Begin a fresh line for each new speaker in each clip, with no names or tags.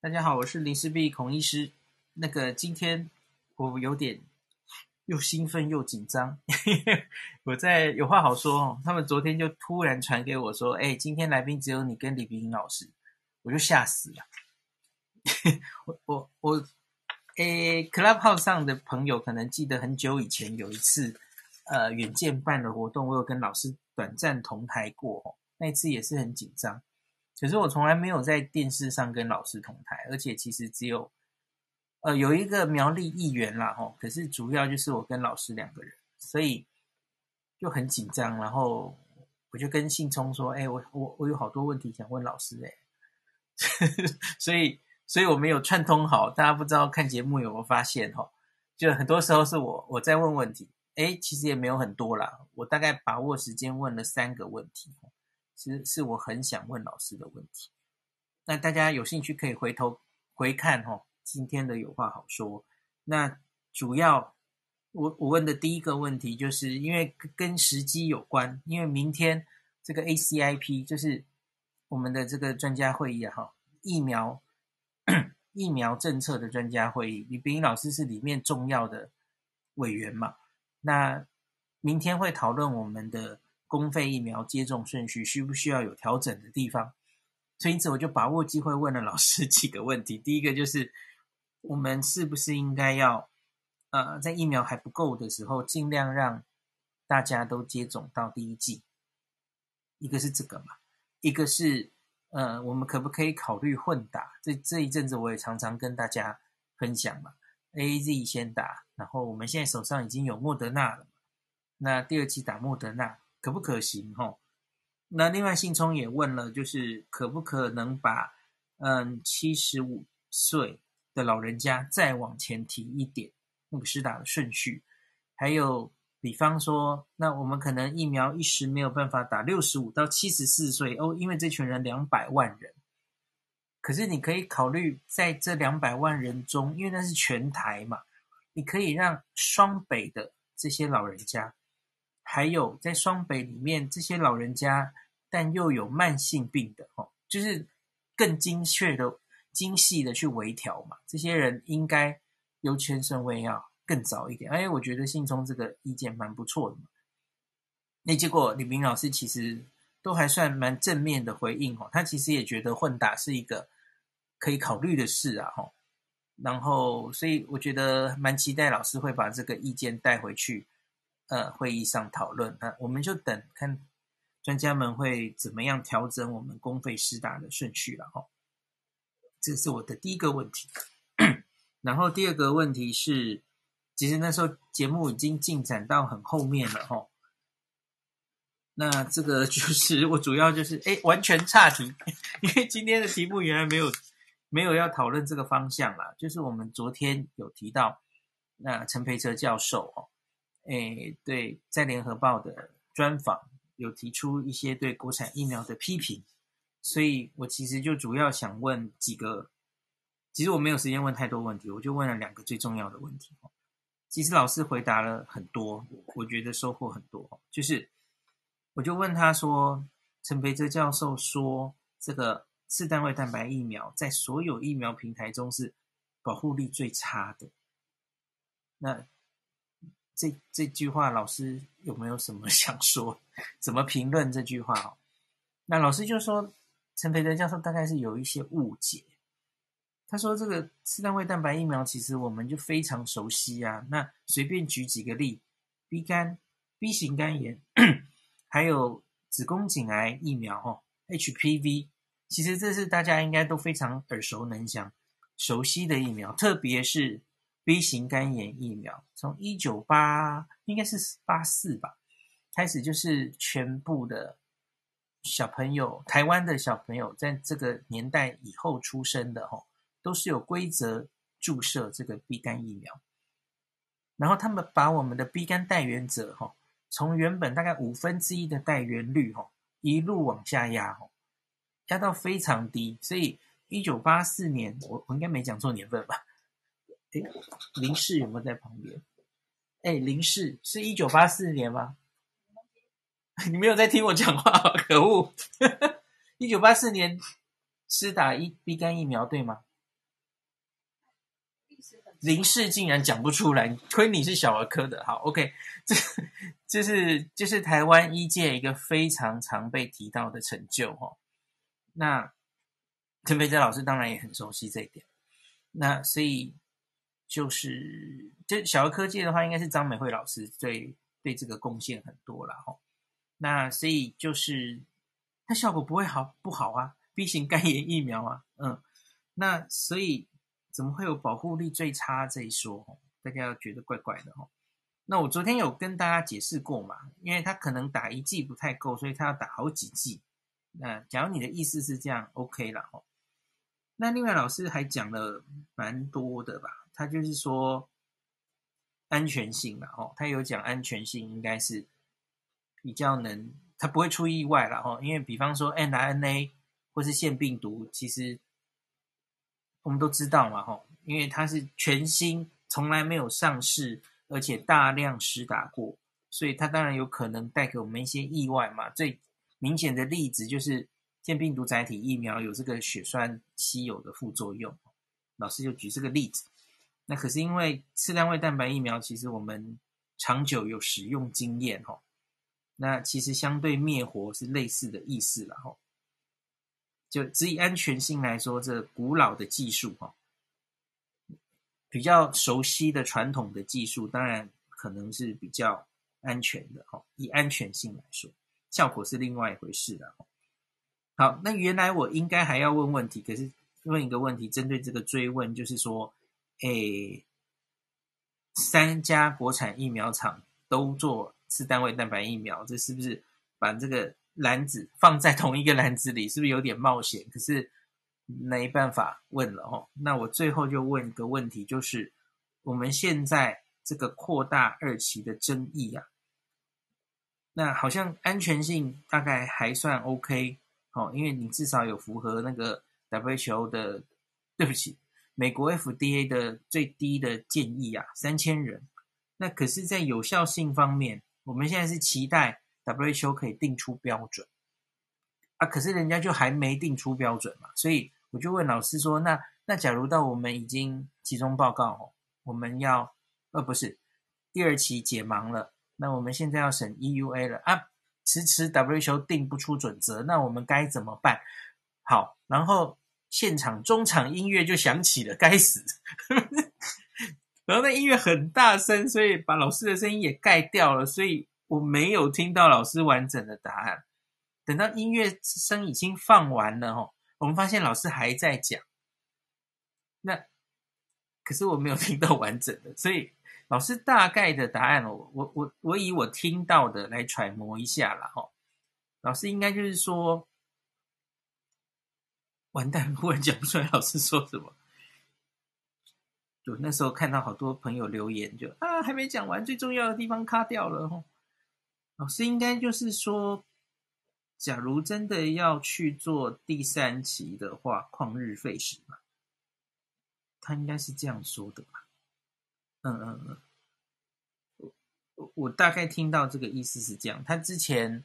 大家好，我是林氏璧孔医师。那个今天我有点又兴奋又紧张，我在有话好说哦。他们昨天就突然传给我说：“哎，今天来宾只有你跟李冰冰老师。”我就吓死了。我我我，诶，Clubhouse 上的朋友可能记得很久以前有一次，呃，远见办的活动，我有跟老师短暂同台过，那一次也是很紧张。可是我从来没有在电视上跟老师同台，而且其实只有，呃，有一个苗栗议员啦，吼，可是主要就是我跟老师两个人，所以就很紧张。然后我就跟信聪说：“哎，我我我有好多问题想问老师，哎，所以所以我没有串通好。大家不知道看节目有没有发现，吼，就很多时候是我我在问问题，哎，其实也没有很多啦，我大概把握时间问了三个问题。”其实是我很想问老师的问题，那大家有兴趣可以回头回看哈，今天的有话好说。那主要我我问的第一个问题，就是因为跟时机有关，因为明天这个 ACIP 就是我们的这个专家会议啊，哈，疫苗 疫苗政策的专家会议，李冰老师是里面重要的委员嘛，那明天会讨论我们的。公费疫苗接种顺序需不需要有调整的地方？所以因此我就把握机会问了老师几个问题。第一个就是，我们是不是应该要，呃，在疫苗还不够的时候，尽量让大家都接种到第一剂？一个是这个嘛，一个是，呃，我们可不可以考虑混打？这这一阵子我也常常跟大家分享嘛，AZ 先打，然后我们现在手上已经有莫德纳了，那第二剂打莫德纳。可不可行？吼，那另外信聪也问了，就是可不可能把嗯七十五岁的老人家再往前提一点那个施打的顺序？还有，比方说，那我们可能疫苗一时没有办法打六十五到七十四岁哦，因为这群人两百万人。可是你可以考虑在这两百万人中，因为那是全台嘛，你可以让双北的这些老人家。还有在双北里面，这些老人家，但又有慢性病的，哦，就是更精确的、精细的去微调嘛。这些人应该优先顺位要更早一点。哎，我觉得信聪这个意见蛮不错的嘛。那结果李明老师其实都还算蛮正面的回应哦，他其实也觉得混打是一个可以考虑的事啊，吼。然后，所以我觉得蛮期待老师会把这个意见带回去。呃，会议上讨论，那我们就等看专家们会怎么样调整我们公费施打的顺序了哈。这是我的第一个问题，然后第二个问题是，其实那时候节目已经进展到很后面了哈。那这个就是我主要就是哎，完全岔题，因为今天的题目原来没有没有要讨论这个方向啦，就是我们昨天有提到那陈培哲教授哦。诶，对，在联合报的专访有提出一些对国产疫苗的批评，所以我其实就主要想问几个，其实我没有时间问太多问题，我就问了两个最重要的问题。其实老师回答了很多，我觉得收获很多。就是我就问他说，陈培哲教授说，这个次单位蛋白疫苗在所有疫苗平台中是保护力最差的，那。这这句话，老师有没有什么 想说？怎么评论这句话？哦，那老师就说，陈培德教授大概是有一些误解。他说，这个次单位蛋白疫苗其实我们就非常熟悉啊。那随便举几个例，B 肝、B 型肝炎，还有子宫颈癌疫苗，哦，HPV，其实这是大家应该都非常耳熟能详、熟悉的疫苗，特别是。B 型肝炎疫苗从一九八应该是八四吧开始，就是全部的小朋友，台湾的小朋友在这个年代以后出生的吼，都是有规则注射这个 B 肝疫苗。然后他们把我们的 B 肝带原者吼，从原本大概五分之一的带原率吼，一路往下压吼，压到非常低。所以一九八四年，我我应该没讲错年份吧？林氏有没有在旁边？哎，林氏是一九八四年吗？你没有在听我讲话，可恶！一九八四年施打一 B 肝疫苗对吗？林氏竟然讲不出来，亏你是小儿科的。好，OK，这这是这是台湾医界一个非常常被提到的成就哦。那陈培哲老师当然也很熟悉这一点。那所以就是这小儿科技的话，应该是张美惠老师对对这个贡献很多了哈。那所以就是它效果不会好不好啊？B 型肝炎疫苗啊，嗯，那所以。怎么会有保护力最差这一说？大家要觉得怪怪的哈。那我昨天有跟大家解释过嘛，因为他可能打一剂不太够，所以他要打好几剂。那假如你的意思是这样，OK 了哈。那另外老师还讲了蛮多的吧？他就是说安全性了哈，他有讲安全性应该是比较能，他不会出意外了哈。因为比方说 n r n a 或是腺病毒，其实。我们都知道嘛，吼，因为它是全新，从来没有上市，而且大量施打过，所以它当然有可能带给我们一些意外嘛。最明显的例子就是腺病毒载体疫苗有这个血栓稀有的副作用，老师就举这个例子。那可是因为次单位蛋白疫苗，其实我们长久有使用经验，吼，那其实相对灭活是类似的意思了，吼。就只以安全性来说，这古老的技术哈，比较熟悉的传统的技术，当然可能是比较安全的哈。以安全性来说，效果是另外一回事了。好，那原来我应该还要问问题，可是问一个问题，针对这个追问，就是说，诶，三家国产疫苗厂都做次单位蛋白疫苗，这是不是把这个？篮子放在同一个篮子里，是不是有点冒险？可是没办法问了哦。那我最后就问一个问题，就是我们现在这个扩大二期的争议啊，那好像安全性大概还算 OK 哦，因为你至少有符合那个 WHO 的，对不起，美国 FDA 的最低的建议啊，三千人。那可是，在有效性方面，我们现在是期待。WHO 可以定出标准啊，可是人家就还没定出标准嘛，所以我就问老师说：“那那假如到我们已经集中报告哦，我们要呃不是第二期解盲了，那我们现在要审 EUA 了啊，迟迟 WHO 定不出准则，那我们该怎么办？”好，然后现场中场音乐就响起了，该死，然后那音乐很大声，所以把老师的声音也盖掉了，所以。我没有听到老师完整的答案。等到音乐声已经放完了哦，我们发现老师还在讲。那可是我没有听到完整的，所以老师大概的答案，我我我我以我听到的来揣摩一下啦哈。老师应该就是说，完蛋，忽然讲不出来老师说什么。就那时候看到好多朋友留言就，啊还没讲完，最重要的地方卡掉了吼。老师应该就是说，假如真的要去做第三期的话，旷日费时嘛。他应该是这样说的吧？嗯嗯嗯，我我大概听到这个意思是这样。他之前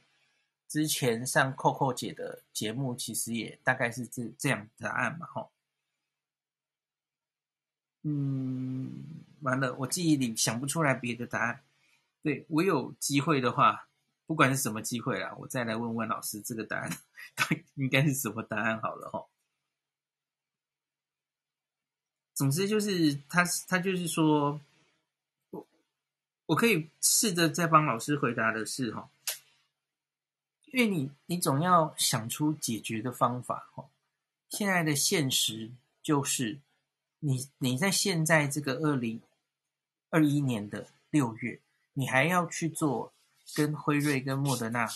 之前上扣扣姐的节目，其实也大概是这这样的答案嘛，吼。嗯，完了，我记忆里想不出来别的答案。对，我有机会的话，不管是什么机会啦，我再来问问老师这个答案，应该是什么答案好了齁。总之就是他，他就是说，我我可以试着再帮老师回答的是齁，因为你你总要想出解决的方法齁。现在的现实就是，你你在现在这个二零二一年的六月。你还要去做跟辉瑞跟莫德纳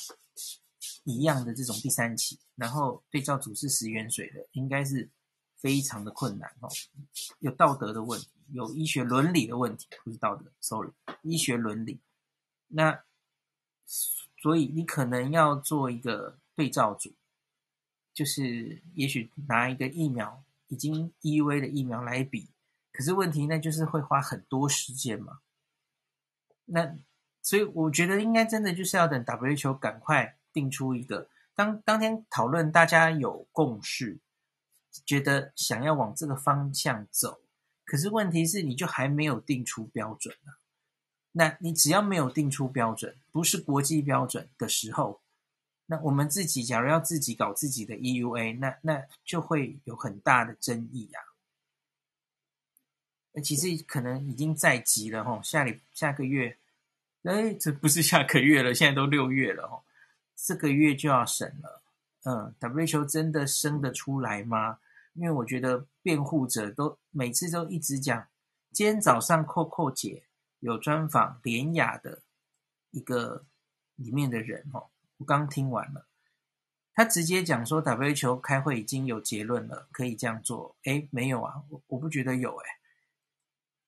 一样的这种第三期，然后对照组是十元水的，应该是非常的困难哦。有道德的问题，有医学伦理的问题，不是道德，sorry，医学伦理。那所以你可能要做一个对照组，就是也许拿一个疫苗已经 EUA 的疫苗来比，可是问题那就是会花很多时间嘛。那所以我觉得应该真的就是要等 WHO 赶快定出一个当当天讨论，大家有共识，觉得想要往这个方向走，可是问题是，你就还没有定出标准呢。那你只要没有定出标准，不是国际标准的时候，那我们自己假如要自己搞自己的 EUA，那那就会有很大的争议啊。那其实可能已经在即了吼，下里下个月，哎，这不是下个月了，现在都六月了吼，这个月就要审了。嗯，WHO 真的生得出来吗？因为我觉得辩护者都每次都一直讲，今天早上扣扣姐有专访联雅的一个里面的人哦，我刚听完了，他直接讲说 WHO 开会已经有结论了，可以这样做。诶，没有啊，我我不觉得有诶，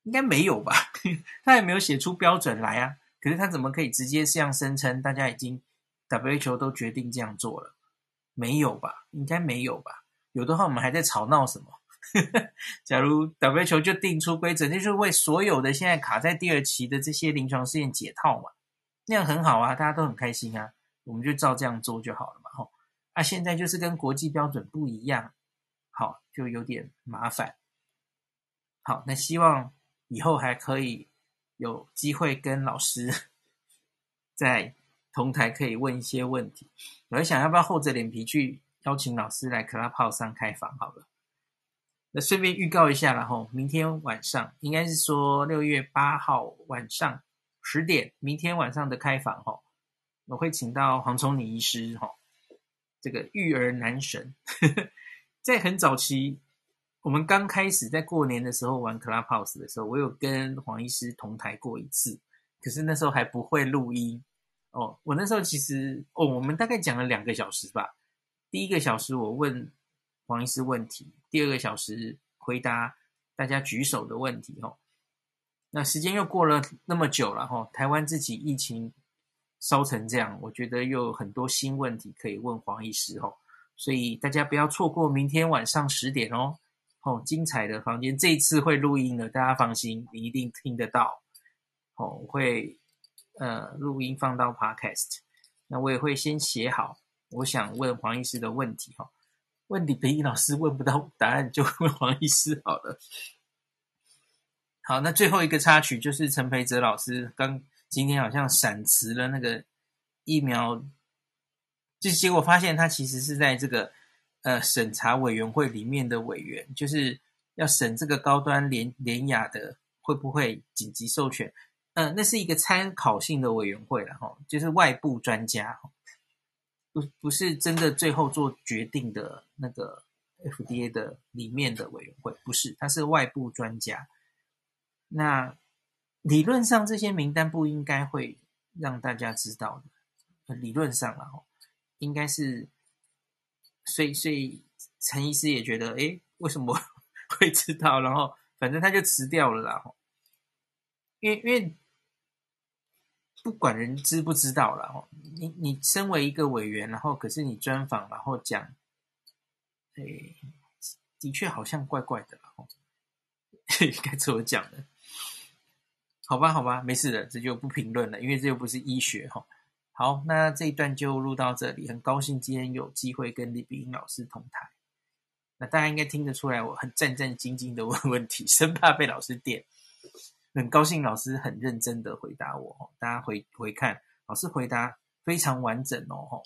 应该没有吧？他也没有写出标准来啊。可是他怎么可以直接这样声称？大家已经 WHO 都决定这样做了，没有吧？应该没有吧？有的话，我们还在吵闹什么？假如 WHO 就定出规则，那就是为所有的现在卡在第二期的这些临床试验解套嘛，那样很好啊，大家都很开心啊，我们就照这样做就好了嘛。吼，啊，现在就是跟国际标准不一样，好，就有点麻烦。好，那希望以后还可以有机会跟老师 在同台可以问一些问题。我在想，要不要厚着脸皮去？邀请老师来 Clubhouse 上开房好了，那顺便预告一下，然后明天晚上应该是说六月八号晚上十点，明天晚上的开房哈，我会请到黄崇礼医师哈，这个育儿男神，在很早期，我们刚开始在过年的时候玩 Clubhouse 的时候，我有跟黄医师同台过一次，可是那时候还不会录音哦，我那时候其实哦，我们大概讲了两个小时吧。第一个小时我问黄医师问题，第二个小时回答大家举手的问题。吼，那时间又过了那么久了，吼，台湾自己疫情烧成这样，我觉得又有很多新问题可以问黄医师。吼，所以大家不要错过明天晚上十点哦。哦，精彩的房间这一次会录音的，大家放心，你一定听得到。哦，会呃录音放到 Podcast，那我也会先写好。我想问黄医师的问题哈，问李培一老师问不到答案，就问黄医师好了。好，那最后一个插曲就是陈培哲老师刚今天好像闪辞了那个疫苗，就结果发现他其实是在这个呃审查委员会里面的委员，就是要审这个高端联联雅的会不会紧急授权，呃，那是一个参考性的委员会了哈，就是外部专家。不不是真的最后做决定的那个 FDA 的里面的委员会，不是，他是外部专家。那理论上这些名单不应该会让大家知道的，理论上啊，应该是，所以所以陈医师也觉得，诶，为什么 会知道？然后反正他就辞掉了啦，因为因为。不管人知不知道了，你你身为一个委员，然后可是你专访，然后讲，哎，的确好像怪怪的哦，该怎么讲呢？好吧，好吧，没事的，这就不评论了，因为这又不是医学哈。好，那这一段就录到这里，很高兴今天有机会跟李炳英老师同台。那大家应该听得出来，我很战战兢兢的问问题，生怕被老师点。很高兴老师很认真的回答我，大家回回看，老师回答非常完整哦。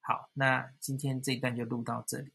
好，那今天这一段就录到这里。